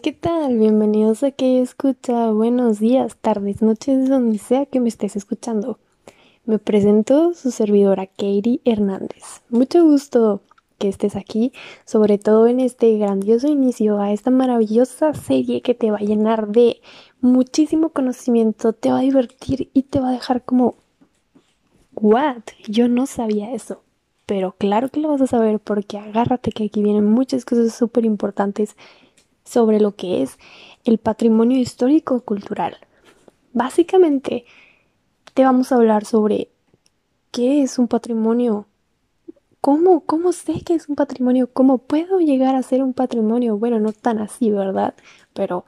¿qué tal? Bienvenidos a que escucha. Buenos días, tardes, noches, donde sea que me estés escuchando. Me presento su servidora Katie Hernández. Mucho gusto que estés aquí, sobre todo en este grandioso inicio a esta maravillosa serie que te va a llenar de muchísimo conocimiento, te va a divertir y te va a dejar como, ¿what? Yo no sabía eso. Pero claro que lo vas a saber porque agárrate que aquí vienen muchas cosas súper importantes sobre lo que es el patrimonio histórico cultural. Básicamente, te vamos a hablar sobre qué es un patrimonio, cómo, cómo sé que es un patrimonio, cómo puedo llegar a ser un patrimonio. Bueno, no tan así, ¿verdad? Pero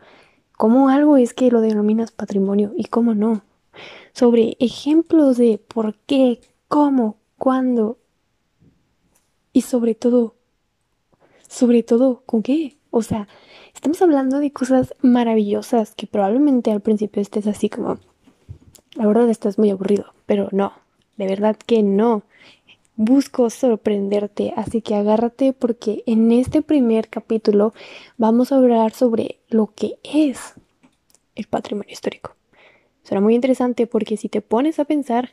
cómo algo es que lo denominas patrimonio y cómo no. Sobre ejemplos de por qué, cómo, cuándo y sobre todo, sobre todo, ¿con qué? O sea, estamos hablando de cosas maravillosas que probablemente al principio estés así como, la verdad estás muy aburrido, pero no, de verdad que no. Busco sorprenderte, así que agárrate porque en este primer capítulo vamos a hablar sobre lo que es el patrimonio histórico. Será muy interesante porque si te pones a pensar,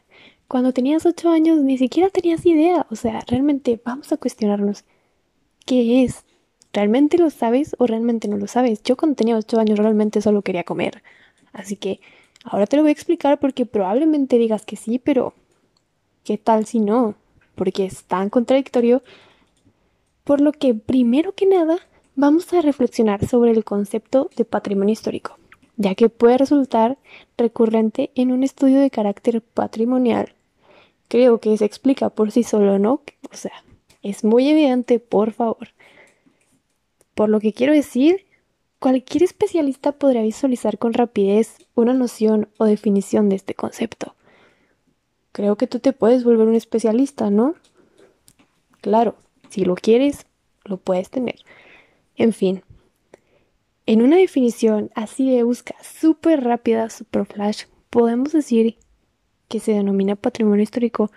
cuando tenías 8 años ni siquiera tenías idea, o sea, realmente vamos a cuestionarnos qué es ¿Realmente lo sabes o realmente no lo sabes? Yo cuando tenía 8 años realmente solo quería comer. Así que ahora te lo voy a explicar porque probablemente digas que sí, pero ¿qué tal si no? Porque es tan contradictorio. Por lo que primero que nada vamos a reflexionar sobre el concepto de patrimonio histórico, ya que puede resultar recurrente en un estudio de carácter patrimonial. Creo que se explica por sí solo, ¿no? O sea, es muy evidente, por favor. Por lo que quiero decir, cualquier especialista podría visualizar con rapidez una noción o definición de este concepto. Creo que tú te puedes volver un especialista, ¿no? Claro, si lo quieres, lo puedes tener. En fin, en una definición así de busca súper rápida, super flash, podemos decir que se denomina patrimonio histórico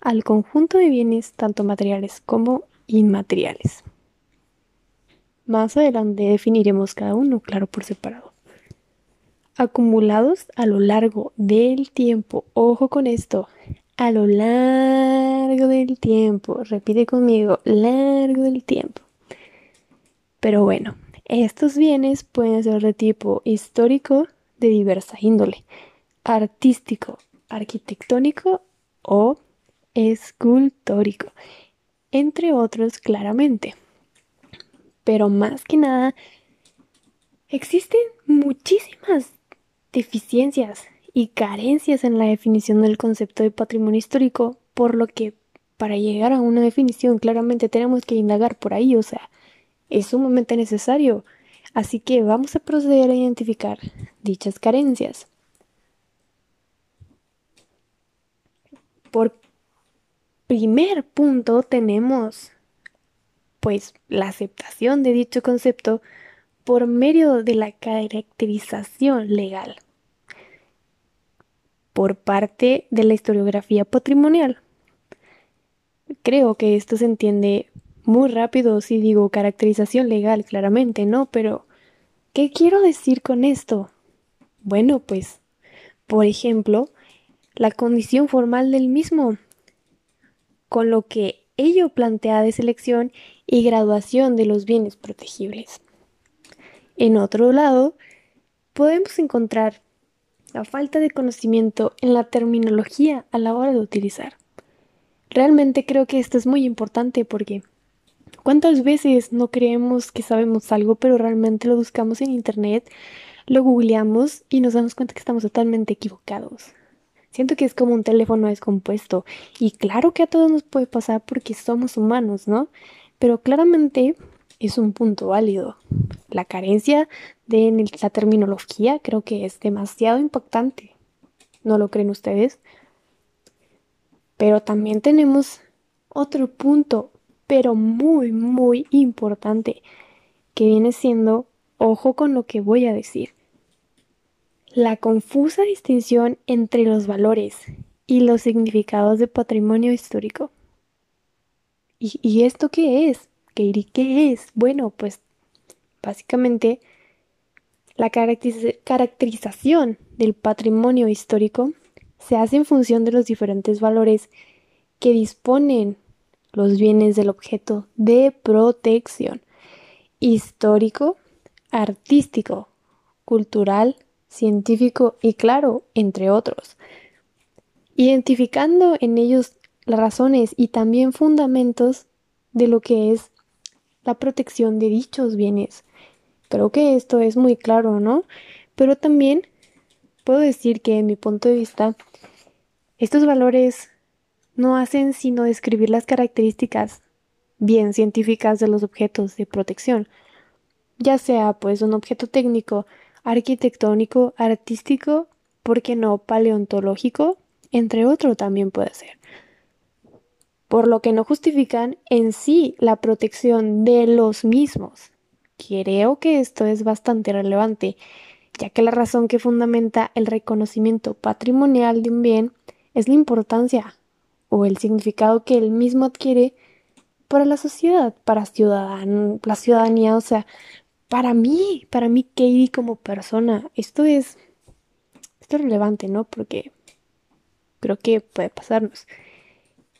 al conjunto de bienes tanto materiales como inmateriales. Más adelante definiremos cada uno, claro, por separado. Acumulados a lo largo del tiempo. Ojo con esto. A lo largo del tiempo. Repite conmigo. Largo del tiempo. Pero bueno, estos bienes pueden ser de tipo histórico de diversa índole, artístico, arquitectónico o escultórico, entre otros claramente pero más que nada existen muchísimas deficiencias y carencias en la definición del concepto de patrimonio histórico, por lo que para llegar a una definición claramente tenemos que indagar por ahí, o sea, es sumamente necesario. Así que vamos a proceder a identificar dichas carencias. Por primer punto tenemos pues la aceptación de dicho concepto por medio de la caracterización legal por parte de la historiografía patrimonial. Creo que esto se entiende muy rápido si digo caracterización legal, claramente, ¿no? Pero, ¿qué quiero decir con esto? Bueno, pues, por ejemplo, la condición formal del mismo, con lo que ello plantea de selección y graduación de los bienes protegibles. En otro lado, podemos encontrar la falta de conocimiento en la terminología a la hora de utilizar. Realmente creo que esto es muy importante porque ¿cuántas veces no creemos que sabemos algo pero realmente lo buscamos en internet, lo googleamos y nos damos cuenta que estamos totalmente equivocados? Siento que es como un teléfono descompuesto. Y claro que a todos nos puede pasar porque somos humanos, ¿no? Pero claramente es un punto válido. La carencia de la terminología creo que es demasiado impactante. ¿No lo creen ustedes? Pero también tenemos otro punto, pero muy, muy importante, que viene siendo, ojo con lo que voy a decir, la confusa distinción entre los valores y los significados de patrimonio histórico. ¿Y, esto qué es? ¿Qué, ¿Qué es? Bueno, pues Básicamente, la caracterización del patrimonio histórico se hace en función de los diferentes valores que disponen los bienes del objeto de protección histórico, artístico, cultural, científico y claro, entre otros. Identificando en ellos las razones y también fundamentos de lo que es la protección de dichos bienes. Creo que esto es muy claro, ¿no? Pero también puedo decir que en mi punto de vista, estos valores no hacen sino describir las características bien científicas de los objetos de protección, ya sea pues un objeto técnico, arquitectónico, artístico, ¿por qué no paleontológico? Entre otros también puede ser. Por lo que no justifican en sí la protección de los mismos. Creo que esto es bastante relevante, ya que la razón que fundamenta el reconocimiento patrimonial de un bien es la importancia o el significado que el mismo adquiere para la sociedad, para la ciudadanía, o sea, para mí, para mí, Katie como persona, esto es, esto es relevante, ¿no? Porque creo que puede pasarnos.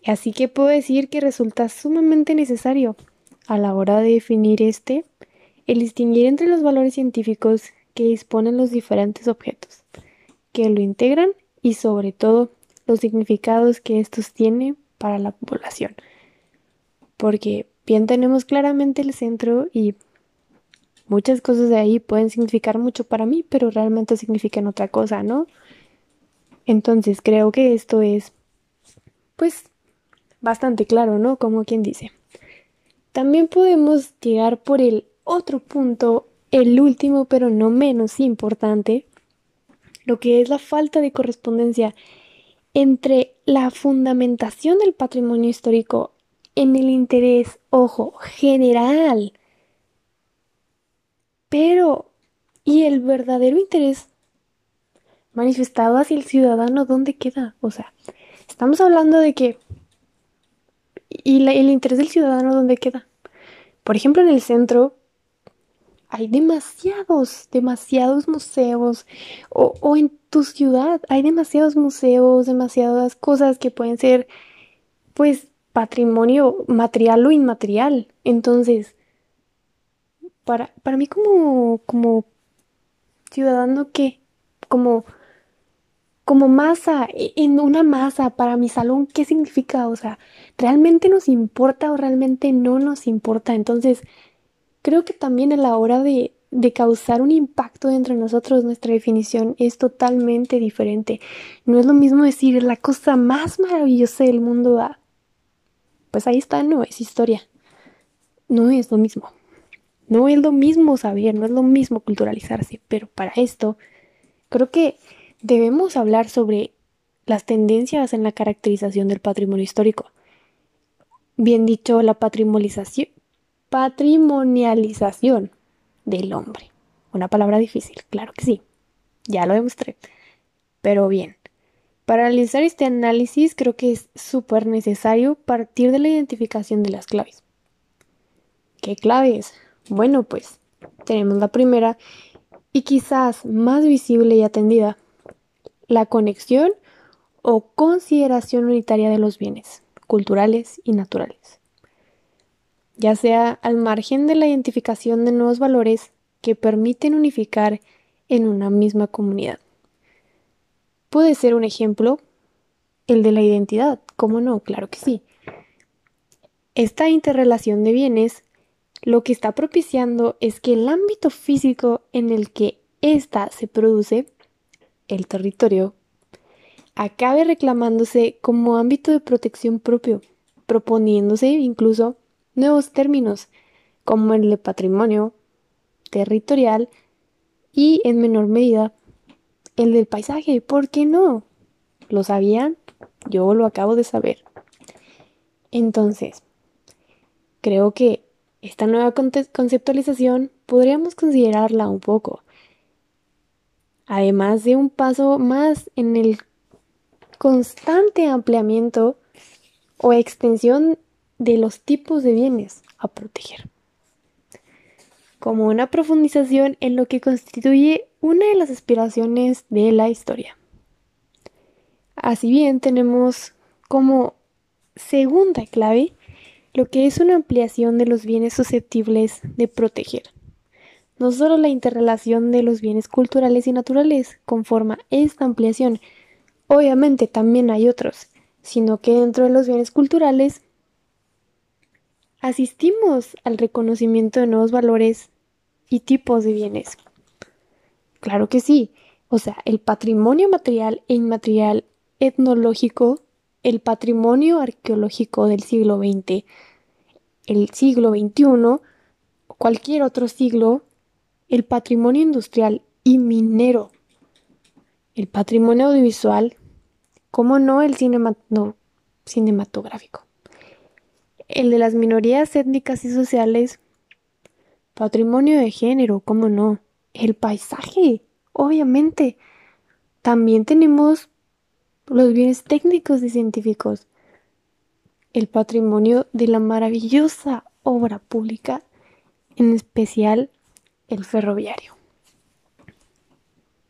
Así que puedo decir que resulta sumamente necesario a la hora de definir este, el distinguir entre los valores científicos que disponen los diferentes objetos, que lo integran y sobre todo los significados que estos tienen para la población porque bien tenemos claramente el centro y muchas cosas de ahí pueden significar mucho para mí, pero realmente significan otra cosa, ¿no? Entonces creo que esto es, pues, bastante claro, ¿no? Como quien dice. También podemos llegar por el otro punto, el último, pero no menos importante, lo que es la falta de correspondencia entre la fundamentación del patrimonio histórico en el interés, ojo, general. Pero, ¿y el verdadero interés manifestado hacia el ciudadano dónde queda? O sea, estamos hablando de que... ¿Y el interés del ciudadano dónde queda? Por ejemplo, en el centro hay demasiados, demasiados museos. O, o en tu ciudad hay demasiados museos, demasiadas cosas que pueden ser, pues, patrimonio material o inmaterial. Entonces, para, para mí como, como ciudadano, ¿qué? Como, como masa, e, en una masa para mi salón, ¿qué significa? O sea, ¿realmente nos importa o realmente no nos importa? Entonces, creo que también a la hora de, de causar un impacto entre nosotros, nuestra definición es totalmente diferente. No es lo mismo decir la cosa más maravillosa del mundo a pues ahí está, no es historia. No es lo mismo. No es lo mismo saber, no es lo mismo culturalizarse, pero para esto creo que debemos hablar sobre las tendencias en la caracterización del patrimonio histórico. Bien dicho, la patrimonialización, del hombre. Una palabra difícil, claro que sí. Ya lo demostré. Pero bien, para realizar este análisis creo que es súper necesario partir de la identificación de las claves. ¿Qué claves? Bueno, pues tenemos la primera y quizás más visible y atendida, la conexión o consideración unitaria de los bienes culturales y naturales, ya sea al margen de la identificación de nuevos valores que permiten unificar en una misma comunidad. Puede ser un ejemplo el de la identidad, ¿cómo no? Claro que sí. Esta interrelación de bienes lo que está propiciando es que el ámbito físico en el que ésta se produce, el territorio, acabe reclamándose como ámbito de protección propio, proponiéndose incluso nuevos términos como el de patrimonio territorial y en menor medida el del paisaje, ¿por qué no? ¿Lo sabían? Yo lo acabo de saber. Entonces, creo que esta nueva conceptualización podríamos considerarla un poco. Además de un paso más en el constante ampliamiento o extensión de los tipos de bienes a proteger. como una profundización en lo que constituye una de las aspiraciones de la historia. Así bien, tenemos como segunda clave lo que es una ampliación de los bienes susceptibles de proteger. No solo la interrelación de los bienes culturales y naturales conforma esta ampliación, obviamente también hay otros, sino que dentro de los bienes culturales asistimos al reconocimiento de nuevos valores y tipos de bienes. Claro que sí, o sea, el patrimonio material e inmaterial etnológico, el patrimonio arqueológico del siglo XX, el siglo XXI, cualquier otro siglo, el patrimonio industrial y minero, el patrimonio audiovisual, como no el cinematográfico, el de las minorías étnicas y sociales, patrimonio de género, como no, el paisaje, obviamente. También tenemos los bienes técnicos y científicos, el patrimonio de la maravillosa obra pública, en especial el ferroviario.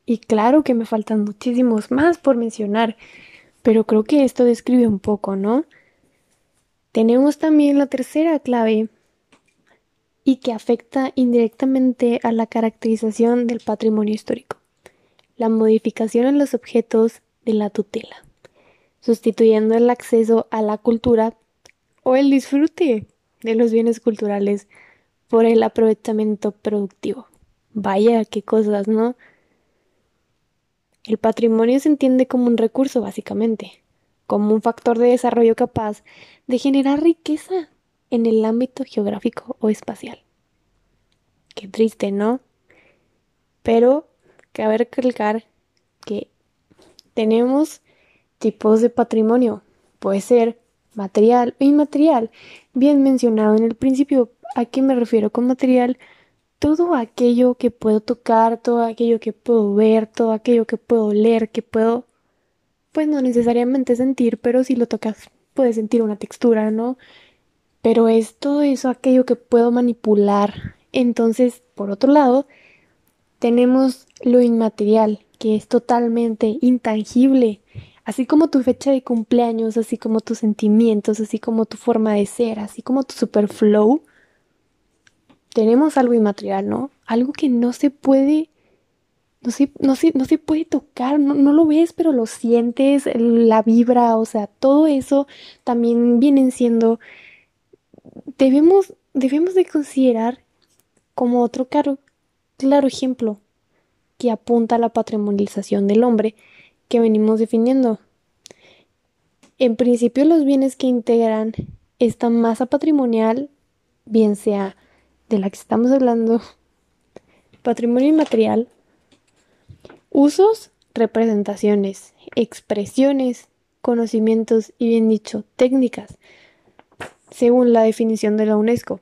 Y claro que me faltan muchísimos más por mencionar, pero creo que esto describe un poco, ¿no? Tenemos también la tercera clave y que afecta indirectamente a la caracterización del patrimonio histórico, la modificación en los objetos de la tutela, sustituyendo el acceso a la cultura o el disfrute de los bienes culturales por el aprovechamiento productivo. Vaya, qué cosas, ¿no? El patrimonio se entiende como un recurso, básicamente, como un factor de desarrollo capaz de generar riqueza en el ámbito geográfico o espacial. Qué triste, ¿no? Pero cabe recalcar que tenemos tipos de patrimonio. Puede ser material o inmaterial. Bien mencionado en el principio, ¿a qué me refiero con material? Todo aquello que puedo tocar, todo aquello que puedo ver, todo aquello que puedo leer, que puedo, pues no necesariamente sentir, pero si lo tocas puedes sentir una textura, ¿no? Pero es todo eso aquello que puedo manipular. Entonces, por otro lado, tenemos lo inmaterial, que es totalmente intangible, así como tu fecha de cumpleaños, así como tus sentimientos, así como tu forma de ser, así como tu superflow, tenemos algo inmaterial, ¿no? Algo que no se puede, no se, no no se puede tocar, no, lo ves, pero lo sientes, la vibra, o sea, todo eso también vienen siendo, debemos, debemos de considerar como otro claro ejemplo que apunta a la patrimonialización del hombre, que venimos definiendo. En principio los bienes que integran esta masa patrimonial, bien sea de la que estamos hablando, patrimonio inmaterial, usos, representaciones, expresiones, conocimientos y bien dicho, técnicas, según la definición de la UNESCO.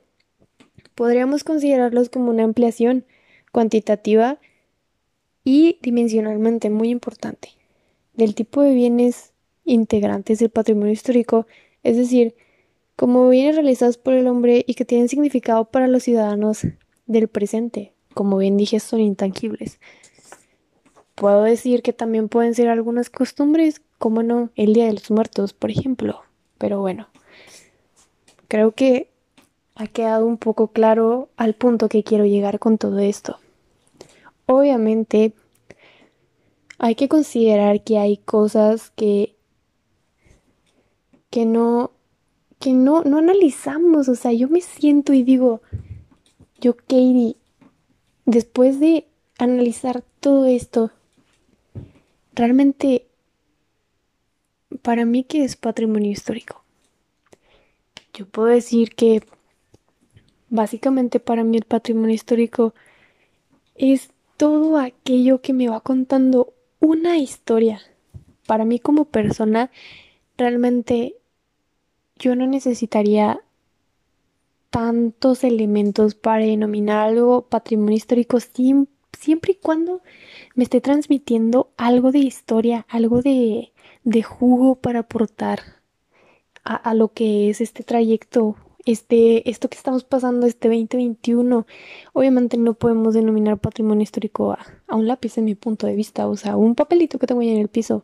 Podríamos considerarlos como una ampliación cuantitativa dimensionalmente muy importante del tipo de bienes integrantes del patrimonio histórico, es decir, como bienes realizados por el hombre y que tienen significado para los ciudadanos del presente, como bien dije, son intangibles. Puedo decir que también pueden ser algunas costumbres, como no, el Día de los Muertos, por ejemplo, pero bueno, creo que ha quedado un poco claro al punto que quiero llegar con todo esto. Obviamente, hay que considerar que hay cosas que que no que no no analizamos, o sea, yo me siento y digo, yo Katie, después de analizar todo esto, realmente para mí que es patrimonio histórico. Yo puedo decir que básicamente para mí el patrimonio histórico es todo aquello que me va contando una historia. Para mí como persona, realmente yo no necesitaría tantos elementos para denominar algo patrimonio histórico siempre y cuando me esté transmitiendo algo de historia, algo de, de jugo para aportar a, a, lo que es este trayecto este, esto que estamos pasando, este 2021, obviamente no podemos denominar patrimonio histórico a, un lápiz en mi punto de vista, o sea, un papelito que tengo ahí en el piso.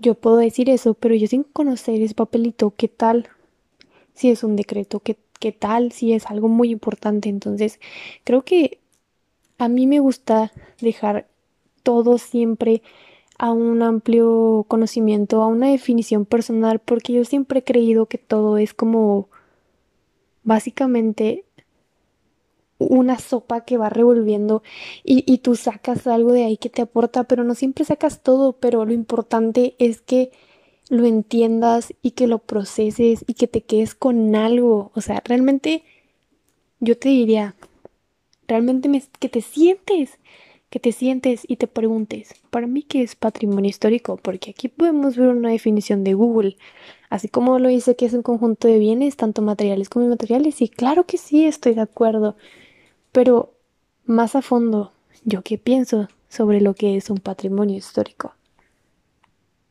Yo puedo decir eso, pero yo sin conocer ese papelito, ¿qué tal? Si es un decreto, ¿qué, qué tal? Si es algo muy importante. Entonces, creo que a mí me gusta dejar todo siempre a un amplio conocimiento, a una definición personal, porque yo siempre he creído que todo es como básicamente una sopa que va revolviendo y, y, tú sacas algo de ahí que te aporta, pero no siempre sacas todo, pero lo importante es que lo entiendas y que lo proceses y que te quedes con algo. O sea, realmente yo te diría, realmente me, que te sientes, que te sientes y te preguntes, para mí qué es patrimonio histórico, porque aquí podemos ver una definición de Google, así como lo dice que es un conjunto de bienes, tanto materiales como inmateriales, y claro que sí, estoy de acuerdo, pero más a fondo, ¿yo qué pienso sobre lo que es un patrimonio histórico?